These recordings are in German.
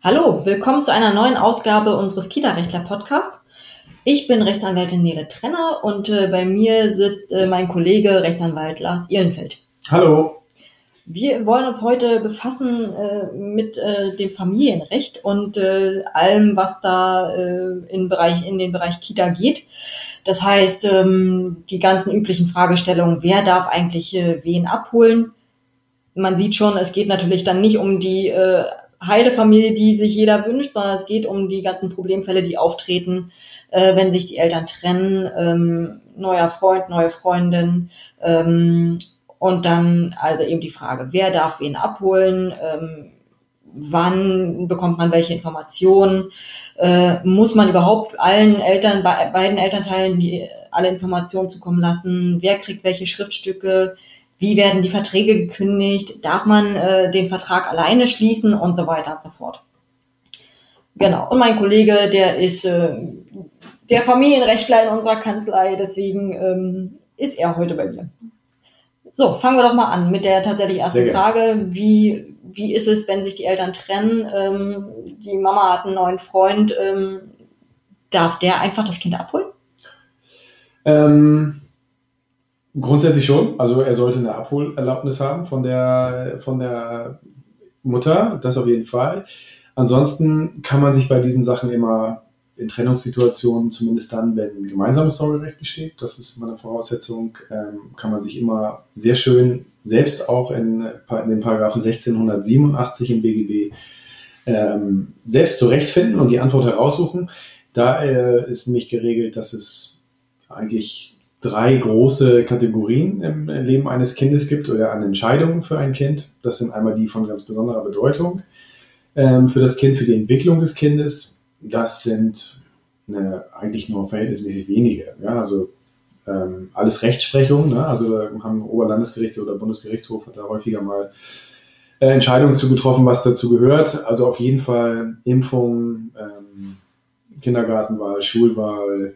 Hallo, willkommen zu einer neuen Ausgabe unseres Kita-Rechtler-Podcasts. Ich bin Rechtsanwältin Nele Trenner und äh, bei mir sitzt äh, mein Kollege Rechtsanwalt Lars Ihlenfeld. Hallo. Wir wollen uns heute befassen äh, mit äh, dem Familienrecht und äh, allem, was da äh, in, Bereich, in den Bereich Kita geht. Das heißt, ähm, die ganzen üblichen Fragestellungen, wer darf eigentlich wen abholen? Man sieht schon, es geht natürlich dann nicht um die heile Familie, die sich jeder wünscht, sondern es geht um die ganzen Problemfälle, die auftreten, äh, wenn sich die Eltern trennen, ähm, neuer Freund, neue Freundin, ähm, und dann also eben die Frage, wer darf wen abholen, ähm, wann bekommt man welche Informationen, äh, muss man überhaupt allen Eltern, be beiden Elternteilen die, alle Informationen zukommen lassen, wer kriegt welche Schriftstücke, wie werden die Verträge gekündigt, darf man äh, den Vertrag alleine schließen und so weiter und so fort. Genau. Und mein Kollege, der ist äh, der Familienrechtler in unserer Kanzlei, deswegen ähm, ist er heute bei mir. So, fangen wir doch mal an mit der tatsächlich ersten Frage. Wie, wie ist es, wenn sich die Eltern trennen? Ähm, die Mama hat einen neuen Freund. Ähm, darf der einfach das Kind abholen? Ähm, grundsätzlich schon. Also er sollte eine Abholerlaubnis haben von der, von der Mutter, das auf jeden Fall. Ansonsten kann man sich bei diesen Sachen immer in Trennungssituationen, zumindest dann, wenn gemeinsames Sorgerecht besteht, das ist meine Voraussetzung, ähm, kann man sich immer sehr schön selbst auch in, in den Paragraphen 1687 im BGB ähm, selbst zurechtfinden und die Antwort heraussuchen. Da äh, ist nämlich geregelt, dass es eigentlich drei große Kategorien im Leben eines Kindes gibt oder an Entscheidungen für ein Kind. Das sind einmal die von ganz besonderer Bedeutung ähm, für das Kind, für die Entwicklung des Kindes das sind ne, eigentlich nur verhältnismäßig wenige. Ja? Also ähm, alles Rechtsprechung, ne? also haben Oberlandesgerichte oder Bundesgerichtshof hat da häufiger mal äh, Entscheidungen zu getroffen, was dazu gehört. Also auf jeden Fall Impfung, ähm, Kindergartenwahl, Schulwahl,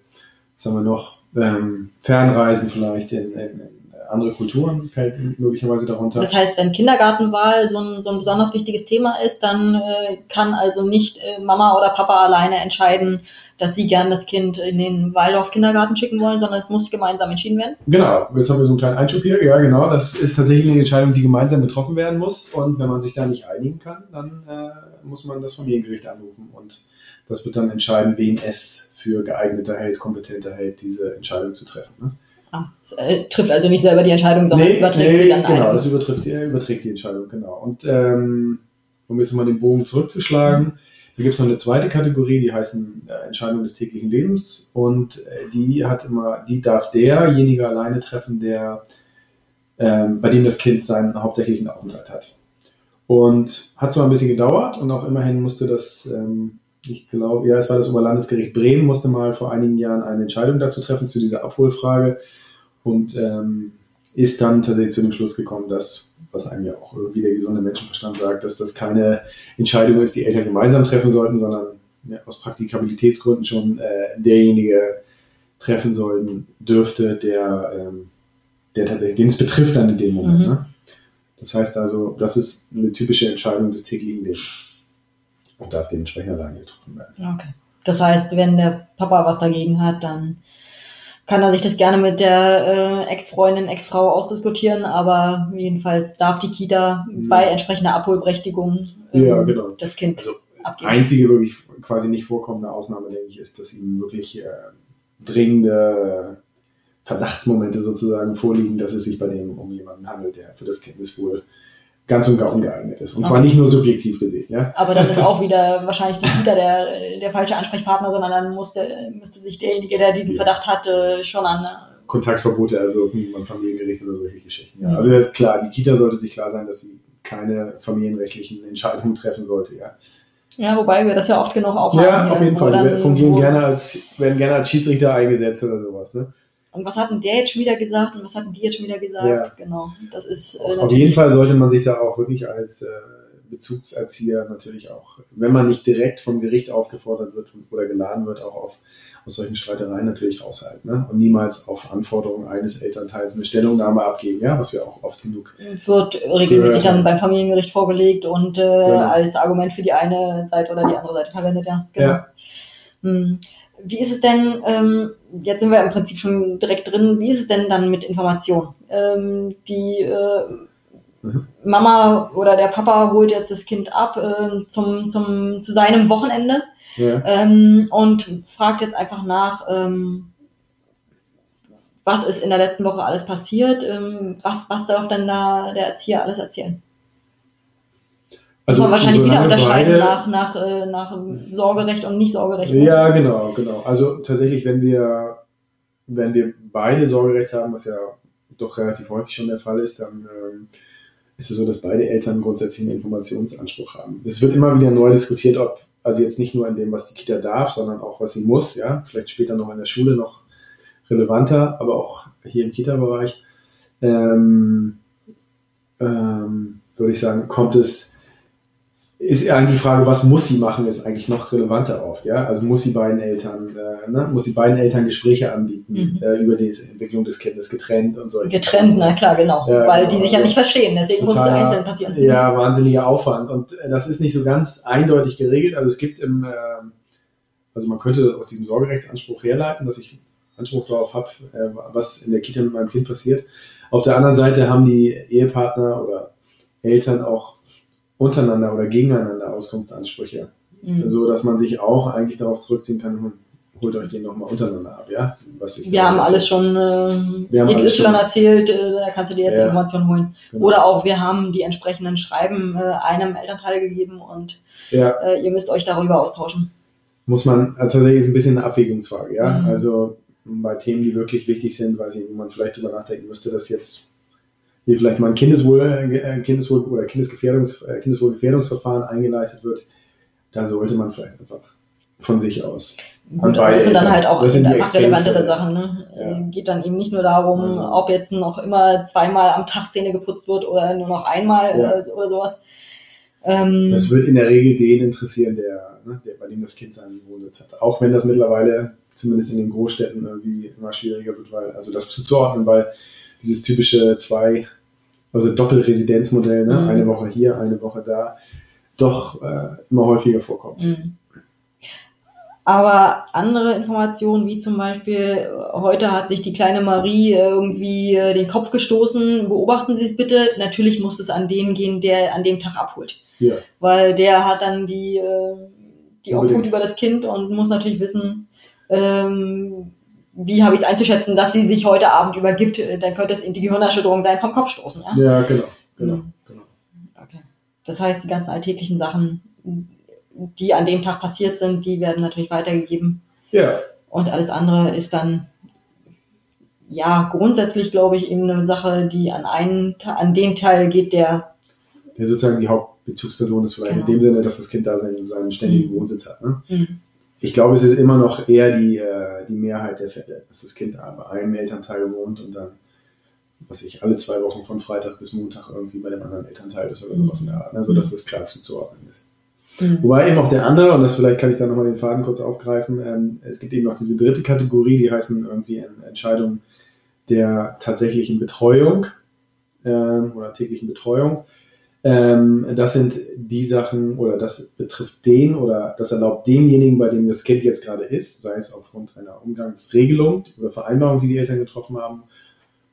was haben wir noch, ähm, Fernreisen vielleicht in, in, andere Kulturen fällt möglicherweise darunter. Das heißt, wenn Kindergartenwahl so ein, so ein besonders wichtiges Thema ist, dann äh, kann also nicht äh, Mama oder Papa alleine entscheiden, dass sie gern das Kind in den Waldorf-Kindergarten schicken wollen, sondern es muss gemeinsam entschieden werden? Genau, jetzt haben wir so einen kleinen Einschub hier. Ja, genau, das ist tatsächlich eine Entscheidung, die gemeinsam getroffen werden muss. Und wenn man sich da nicht einigen kann, dann äh, muss man das Familiengericht anrufen. Und das wird dann entscheiden, wen es für geeigneter hält, kompetenter hält, diese Entscheidung zu treffen. Ne? Ah, es, äh, trifft also nicht selber die Entscheidung, sondern nee, überträgt nee, sie dann Genau, ein. das übertrifft, er überträgt die Entscheidung, genau. Und ähm, um jetzt mal den Bogen zurückzuschlagen, mhm. da gibt es noch eine zweite Kategorie, die heißen äh, Entscheidungen des täglichen Lebens und äh, die hat immer, die darf derjenige alleine treffen, der ähm, bei dem das Kind seinen hauptsächlichen Aufenthalt hat. Und hat zwar ein bisschen gedauert und auch immerhin musste das, ähm, ich glaube, ja, es war das Oberlandesgericht Bremen, musste mal vor einigen Jahren eine Entscheidung dazu treffen, zu dieser Abholfrage und ähm, ist dann tatsächlich zu dem Schluss gekommen, dass, was einem ja auch irgendwie der gesunde Menschenverstand sagt, dass das keine Entscheidung ist, die Eltern gemeinsam treffen sollten, sondern ja, aus Praktikabilitätsgründen schon äh, derjenige treffen sollten dürfte, der, ähm, der tatsächlich, den es betrifft dann in dem Moment. Mhm. Ne? Das heißt also, das ist eine typische Entscheidung des täglichen Lebens und darf dementsprechend alleine getroffen werden. Okay. Das heißt, wenn der Papa was dagegen hat, dann kann er sich das gerne mit der äh, Ex-Freundin, Ex-Frau ausdiskutieren, aber jedenfalls darf die Kita ja. bei entsprechender Abholberechtigung ähm, ja, genau. das Kind also, abgeben. Einzige wirklich quasi nicht vorkommende Ausnahme, denke ich, ist, dass ihm wirklich äh, dringende Verdachtsmomente sozusagen vorliegen, dass es sich bei dem um jemanden handelt, der für das Kindeswohl ganz und gar ungeeignet ist. Und okay. zwar nicht nur subjektiv gesehen. Ja? Aber dann ist auch wieder wahrscheinlich die Kita der, der falsche Ansprechpartner, sondern dann muss der, müsste sich derjenige, der diesen ja. Verdacht hatte, schon an Kontaktverbote erwirken beim Familiengericht oder solche Geschichten. Ja. Mhm. Also klar, die Kita sollte sich klar sein, dass sie keine familienrechtlichen Entscheidungen treffen sollte. Ja. Ja, wobei wir das ja oft genug auch ja, haben. Ja, auf jeden Fall. Wir fungieren gerne als, werden gerne als Schiedsrichter eingesetzt oder sowas. Ne? Und was hat denn der jetzt schon wieder gesagt und was hat denn die jetzt schon wieder gesagt? Ja. Genau, das ist äh, Auf jeden Fall sollte man sich da auch wirklich als äh, Bezugserzieher natürlich auch, wenn man nicht direkt vom Gericht aufgefordert wird oder geladen wird, auch auf, aus solchen Streitereien natürlich raushalten. Ne? Und niemals auf Anforderungen eines Elternteils eine Stellungnahme abgeben, ja, was wir auch oft genug. Wird regelmäßig dann beim Familiengericht vorgelegt und äh, genau. als Argument für die eine Seite oder die andere Seite verwendet, ja. Genau. ja. Hm. Wie ist es denn, ähm, jetzt sind wir im Prinzip schon direkt drin, wie ist es denn dann mit Informationen? Ähm, die äh, mhm. Mama oder der Papa holt jetzt das Kind ab äh, zum, zum, zu seinem Wochenende ja. ähm, und fragt jetzt einfach nach, ähm, was ist in der letzten Woche alles passiert, ähm, was, was darf dann da der Erzieher alles erzählen? Also, Muss man wahrscheinlich wieder unterscheiden nach, nach, äh, nach Sorgerecht und nicht Sorgerecht. Ja, genau, genau. Also tatsächlich, wenn wir, wenn wir beide Sorgerecht haben, was ja doch relativ häufig schon der Fall ist, dann ähm, ist es so, dass beide Eltern grundsätzlich einen Informationsanspruch haben. Es wird immer wieder neu diskutiert, ob, also jetzt nicht nur in dem, was die Kita darf, sondern auch, was sie muss, ja, vielleicht später noch in der Schule noch relevanter, aber auch hier im Kita-Bereich, ähm, ähm, würde ich sagen, kommt es ist eigentlich die Frage, was muss sie machen, ist eigentlich noch relevanter oft. Ja? Also muss sie beiden Eltern, äh, ne? muss sie beiden Eltern Gespräche anbieten mhm. äh, über die Entwicklung des Kindes, getrennt und so. Getrennt, na klar, genau. Ja, Weil genau. die sich ja nicht verstehen, deswegen Total, muss es einzeln passieren. Ja, wahnsinniger Aufwand. Und äh, das ist nicht so ganz eindeutig geregelt. Also es gibt im, äh, also man könnte aus diesem Sorgerechtsanspruch herleiten, dass ich Anspruch darauf habe, äh, was in der Kita mit meinem Kind passiert. Auf der anderen Seite haben die Ehepartner oder Eltern auch untereinander oder gegeneinander Auskunftsansprüche. Mhm. So dass man sich auch eigentlich darauf zurückziehen kann, hm, holt euch den nochmal untereinander ab, ja? Was ich wir haben alles schon äh, XY schon, erzählt, äh, da kannst du dir jetzt ja, Informationen holen. Genau. Oder auch, wir haben die entsprechenden Schreiben äh, einem Elternteil gegeben und ja. äh, ihr müsst euch darüber austauschen. Muss man, also tatsächlich ist ein bisschen eine Abwägungsfrage, ja. Mhm. Also bei Themen, die wirklich wichtig sind, weil man vielleicht drüber nachdenken müsste, dass jetzt hier vielleicht mal ein Kindeswohl, äh, Kindeswohl oder Kindesgefährdungs, äh, Kindeswohlgefährdungsverfahren eingeleitet wird, da sollte man vielleicht einfach von sich aus. Gut, aber das sind dann halt auch relevantere Sachen. Ne? Ja. Geht dann eben nicht nur darum, also. ob jetzt noch immer zweimal am Tag Zähne geputzt wird oder nur noch einmal ja. oder, oder, sowas. Ähm, das wird in der Regel den interessieren, der, ne, der, bei dem das Kind seinen Wohnsitz hat. Auch wenn das mittlerweile zumindest in den Großstädten irgendwie immer schwieriger wird, weil also das zuzuordnen, weil dieses typische zwei, also Doppelresidenzmodell, ne? Mhm. eine Woche hier, eine Woche da, doch äh, immer häufiger vorkommt. Mhm. Aber andere Informationen, wie zum Beispiel, heute hat sich die kleine Marie irgendwie äh, den Kopf gestoßen, beobachten Sie es bitte. Natürlich muss es an den gehen, der an dem Tag abholt. Ja. Weil der hat dann die, äh, die Obhut über das Kind und muss natürlich wissen, ähm, wie habe ich es einzuschätzen, dass sie sich heute Abend übergibt, äh, dann könnte es in die Gehirnerschütterung sein, vom Kopf stoßen. Ja, ja genau, genau, mhm. genau. Okay. Das heißt, die ganzen alltäglichen Sachen, die an dem Tag passiert sind, die werden natürlich weitergegeben. Ja. Und alles andere ist dann, ja, grundsätzlich, glaube ich, eben eine Sache, die an einen, an den Teil geht, der. Der sozusagen die Hauptbezugsperson ist, vielleicht genau. in dem Sinne, dass das Kind da seinen, seinen ständigen mhm. Wohnsitz hat. Ne? Mhm ich glaube, es ist immer noch eher die, äh, die Mehrheit der Fälle, dass das Kind bei einem Elternteil wohnt und dann, was ich, alle zwei Wochen von Freitag bis Montag irgendwie bei dem anderen Elternteil ist oder sowas in der Art, ne? sodass das klar zuzuordnen ist. Mhm. Wobei eben auch der andere, und das vielleicht kann ich da nochmal den Faden kurz aufgreifen, ähm, es gibt eben noch diese dritte Kategorie, die heißen irgendwie Entscheidungen der tatsächlichen Betreuung ähm, oder täglichen Betreuung. Ähm, das sind die Sachen oder das betrifft den oder das erlaubt demjenigen, bei dem das Kind jetzt gerade ist, sei es aufgrund einer Umgangsregelung oder Vereinbarung, die die Eltern getroffen haben,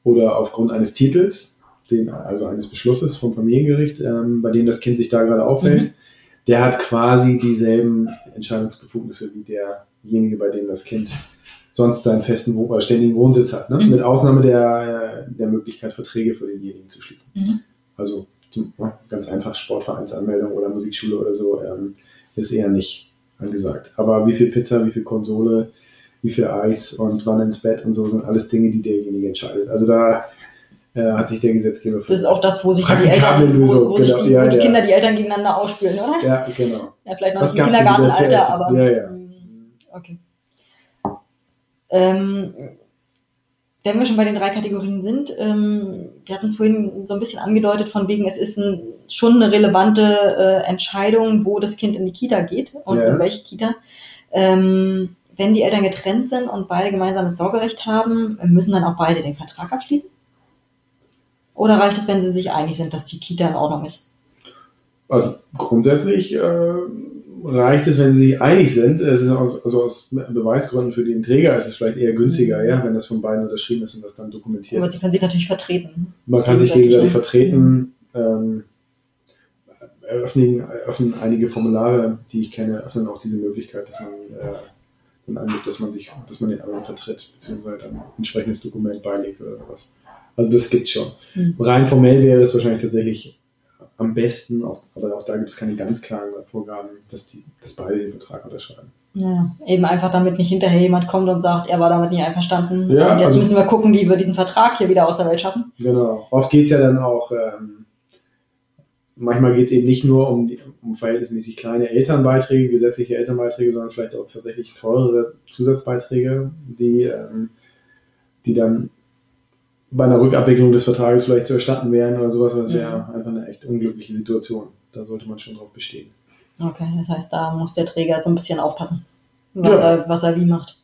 oder aufgrund eines Titels, den, also eines Beschlusses vom Familiengericht, ähm, bei dem das Kind sich da gerade aufhält. Mhm. Der hat quasi dieselben Entscheidungsbefugnisse wie derjenige, bei dem das Kind sonst seinen festen oder ständigen Wohnsitz hat, ne? Mhm. mit Ausnahme der, der Möglichkeit, Verträge für denjenigen zu schließen. Mhm. Also ganz einfach Sportvereinsanmeldung oder Musikschule oder so, ähm, ist eher nicht angesagt. Aber wie viel Pizza, wie viel Konsole, wie viel Eis und wann ins Bett und so sind alles Dinge, die derjenige entscheidet. Also da äh, hat sich der Gesetzgeber für Das ist auch das, wo sich die Eltern, Lösung, wo, wo genau, die, ja, wo die ja. Kinder die Eltern gegeneinander ausspielen, oder? Ja, genau. Ja, vielleicht noch Was im Kindergartenalter, aber. Ja, ja. Okay. Ähm, wenn wir schon bei den drei Kategorien sind, ähm, wir hatten es vorhin so ein bisschen angedeutet, von wegen, es ist ein, schon eine relevante äh, Entscheidung, wo das Kind in die Kita geht und Ja. in welche Kita. Ähm, wenn die Eltern getrennt sind und beide gemeinsames Sorgerecht haben, müssen dann auch beide den Vertrag abschließen? Oder reicht es, wenn sie sich einig sind, dass die Kita in Ordnung ist? Also grundsätzlich äh, reicht es, wenn sie sich einig sind. Also aus Beweisgründen für den Träger ist es vielleicht eher günstiger, ja, wenn das von beiden unterschrieben ist und das dann dokumentiert Aber sie können sich natürlich vertreten. Man kann sich gegenseitig, vertreten. Ähm, eröffnen, eröffnen einige Formulare, die ich kenne, öffnen auch diese Möglichkeit, dass man äh, dann angibt, dass man sich, dass man den anderen vertritt, beziehungsweise dann ein entsprechendes Dokument beilegt oder sowas. Also das gibt's schon. Mhm. Rein formell wäre es wahrscheinlich tatsächlich am besten, auch, aber auch da gibt es keine ganz klaren Vorgaben, dass die, dass beide den Vertrag unterschreiben. Ja, eben einfach damit nicht hinterher jemand kommt und sagt, er war damit nicht einverstanden. Ja, und jetzt also- müssen wir gucken, wie wir diesen Vertrag hier wieder aus der Welt schaffen. Genau. Oft geht's ja dann auch, ähm, manchmal geht's eben nicht nur um, um verhältnismäßig kleine Elternbeiträge, gesetzliche Elternbeiträge, sondern vielleicht auch tatsächlich teurere Zusatzbeiträge, die, ähm, die dann bei einer Rückabwicklung des Vertrages vielleicht zu erstatten wären oder sowas. Das wäre Mhm. einfach eine echt unglückliche Situation. Da sollte man schon drauf bestehen. Okay, das heißt, da muss der Träger so ein bisschen aufpassen, was, Ja. er, was er wie macht.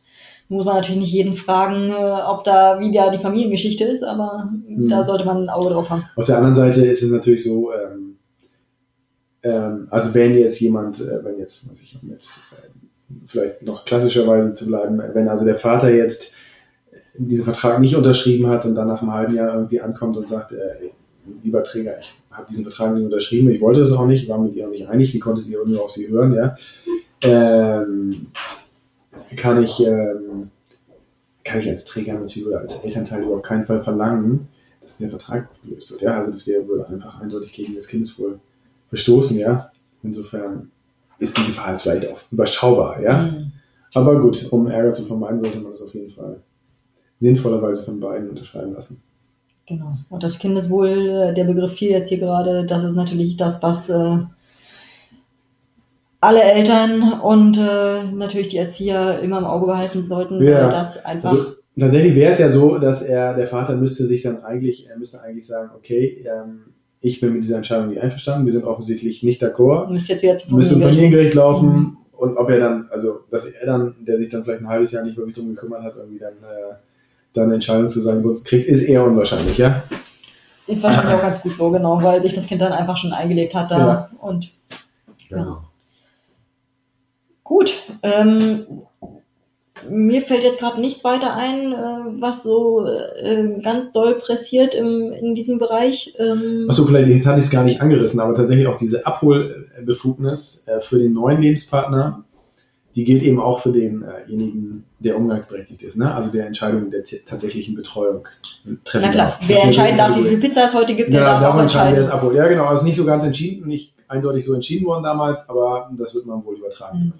Muss man natürlich nicht jeden fragen, äh, ob da wieder die Familiengeschichte ist, aber Mhm. da sollte man ein Auge drauf haben. Auf der anderen Seite ist es natürlich so, ähm, ähm, also wenn jetzt jemand, äh, wenn jetzt, was ich mit, äh, vielleicht noch klassischerweise zu bleiben, wenn also der Vater jetzt diesen Vertrag nicht unterschrieben hat und dann nach einem halben Jahr irgendwie ankommt und sagt, äh, lieber Träger, ich habe diesen Vertrag nicht unterschrieben, ich wollte das auch nicht, war mit ihr auch nicht einig, wie konntet ihr nur auf sie hören, ja, ähm, kann ich, ähm, kann ich als Träger natürlich oder als Elternteil überhaupt keinen Fall verlangen, dass der Vertrag aufgelöst wird. Ja, also das wäre wohl einfach eindeutig gegen das Kindeswohl verstoßen, ja. Insofern ist die Gefahr jetzt vielleicht auch überschaubar, ja. Mhm. Aber gut, um Ärger zu vermeiden, sollte man das auf jeden Fall sinnvollerweise von beiden unterschreiben lassen. Genau. Und das Kindeswohl, äh, der Begriff fiel jetzt hier gerade, das ist natürlich das, was äh, alle Eltern und äh, natürlich die Erzieher immer im Auge behalten sollten, Ja. weil das einfach. Also tatsächlich wäre es ja so, dass er, der Vater müsste sich dann eigentlich, er müsste eigentlich sagen, okay, ähm, ich bin mit dieser Entscheidung nicht einverstanden, wir sind offensichtlich nicht d'accord, müsst jetzt wieder zu müsste im Familiengericht. Familiengericht laufen Mhm. und ob er dann, also dass er dann, der sich dann vielleicht ein halbes Jahr nicht wirklich drum gekümmert hat, irgendwie dann, äh, dann eine Entscheidung zu seinen Gunsten kriegt, ist eher unwahrscheinlich, ja? Ist wahrscheinlich auch ganz gut so, genau, weil sich das Kind dann einfach schon eingelebt hat da. Ja. Und Genau. gut. Ähm, mir fällt jetzt gerade nichts weiter ein, äh, was so äh, ganz doll pressiert im, in diesem Bereich. Ähm, Achso, vielleicht jetzt hatte ich es gar nicht angerissen, aber tatsächlich auch diese Abholbefugnis äh, für den neuen Lebenspartner, die gilt eben auch für denjenigen, der umgangsberechtigt ist, ne? also der Entscheidung der tatsächlichen Betreuung treffen na klar, darf. wer entscheiden darf, wie viel Pizza es heute gibt, der Ja, darf darf auch entscheiden, wer es abholt. Ja, genau, also nicht so ganz entschieden, nicht eindeutig so entschieden worden damals, aber das wird man wohl übertragen.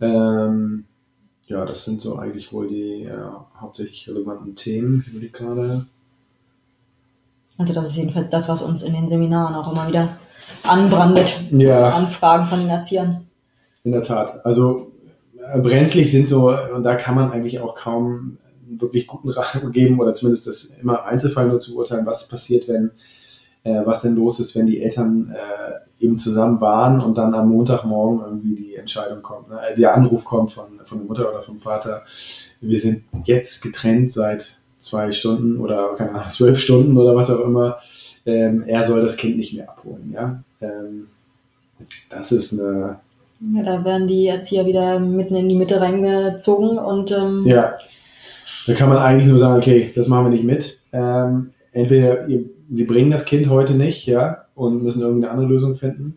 Mhm. Ähm, ja, das sind so eigentlich wohl die äh, hauptsächlich relevanten Themen. Ich überlege gerade. Also das ist jedenfalls das, was uns in den Seminaren auch immer wieder anbrandet. Ja. Anfragen von den Erziehern. In der Tat. Also äh, brenzlig sind so, und da kann man eigentlich auch kaum einen wirklich guten Rat geben oder zumindest das immer Einzelfall nur zu beurteilen, was passiert, wenn, äh, was denn los ist, wenn die Eltern äh, eben zusammen waren und dann am Montagmorgen irgendwie die Entscheidung kommt, ne? äh, der Anruf kommt von, von der Mutter oder vom Vater, wir sind jetzt getrennt seit zwei Stunden oder keine Ahnung, zwölf Stunden oder was auch immer. Ähm, er soll das Kind nicht mehr abholen. Ja? Ähm, das ist eine Ja, da werden die Erzieher wieder mitten in die Mitte reingezogen und ähm, Ja, da kann man eigentlich nur sagen, okay, das machen wir nicht mit. Ähm, entweder ihr, sie bringen das Kind heute nicht, ja, und müssen irgendwie eine andere Lösung finden.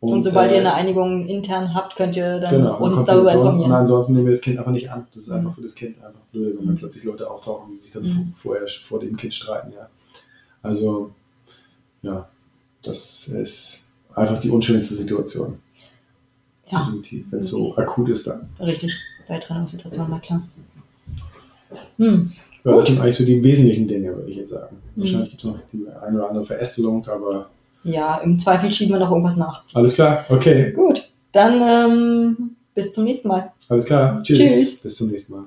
und, sobald äh, ihr eine Einigung intern habt, könnt ihr dann genau, uns darüber Option, Und informieren. ansonsten nehmen wir das Kind einfach nicht an. Das ist Mhm. einfach für das Kind einfach blöd, wenn dann Mhm. plötzlich Leute auftauchen, die sich dann Mhm. vorher vor dem Kind streiten, ja. Also, ja, das ist einfach die unschönste Situation. Ja, Definitiv, wenn es so akut ist dann. richtig. Bei Trennungssituationen, na klar. Hm. Ja, das sind eigentlich so die wesentlichen Dinge, würde ich jetzt sagen. Mhm. Wahrscheinlich gibt es noch die eine oder andere Verästelung, aber Ja, im Zweifel schieben wir noch irgendwas nach. alles klar, okay. Gut, dann ähm, bis zum nächsten Mal. Alles klar. Tschüss. Tschüss. Bis zum nächsten Mal.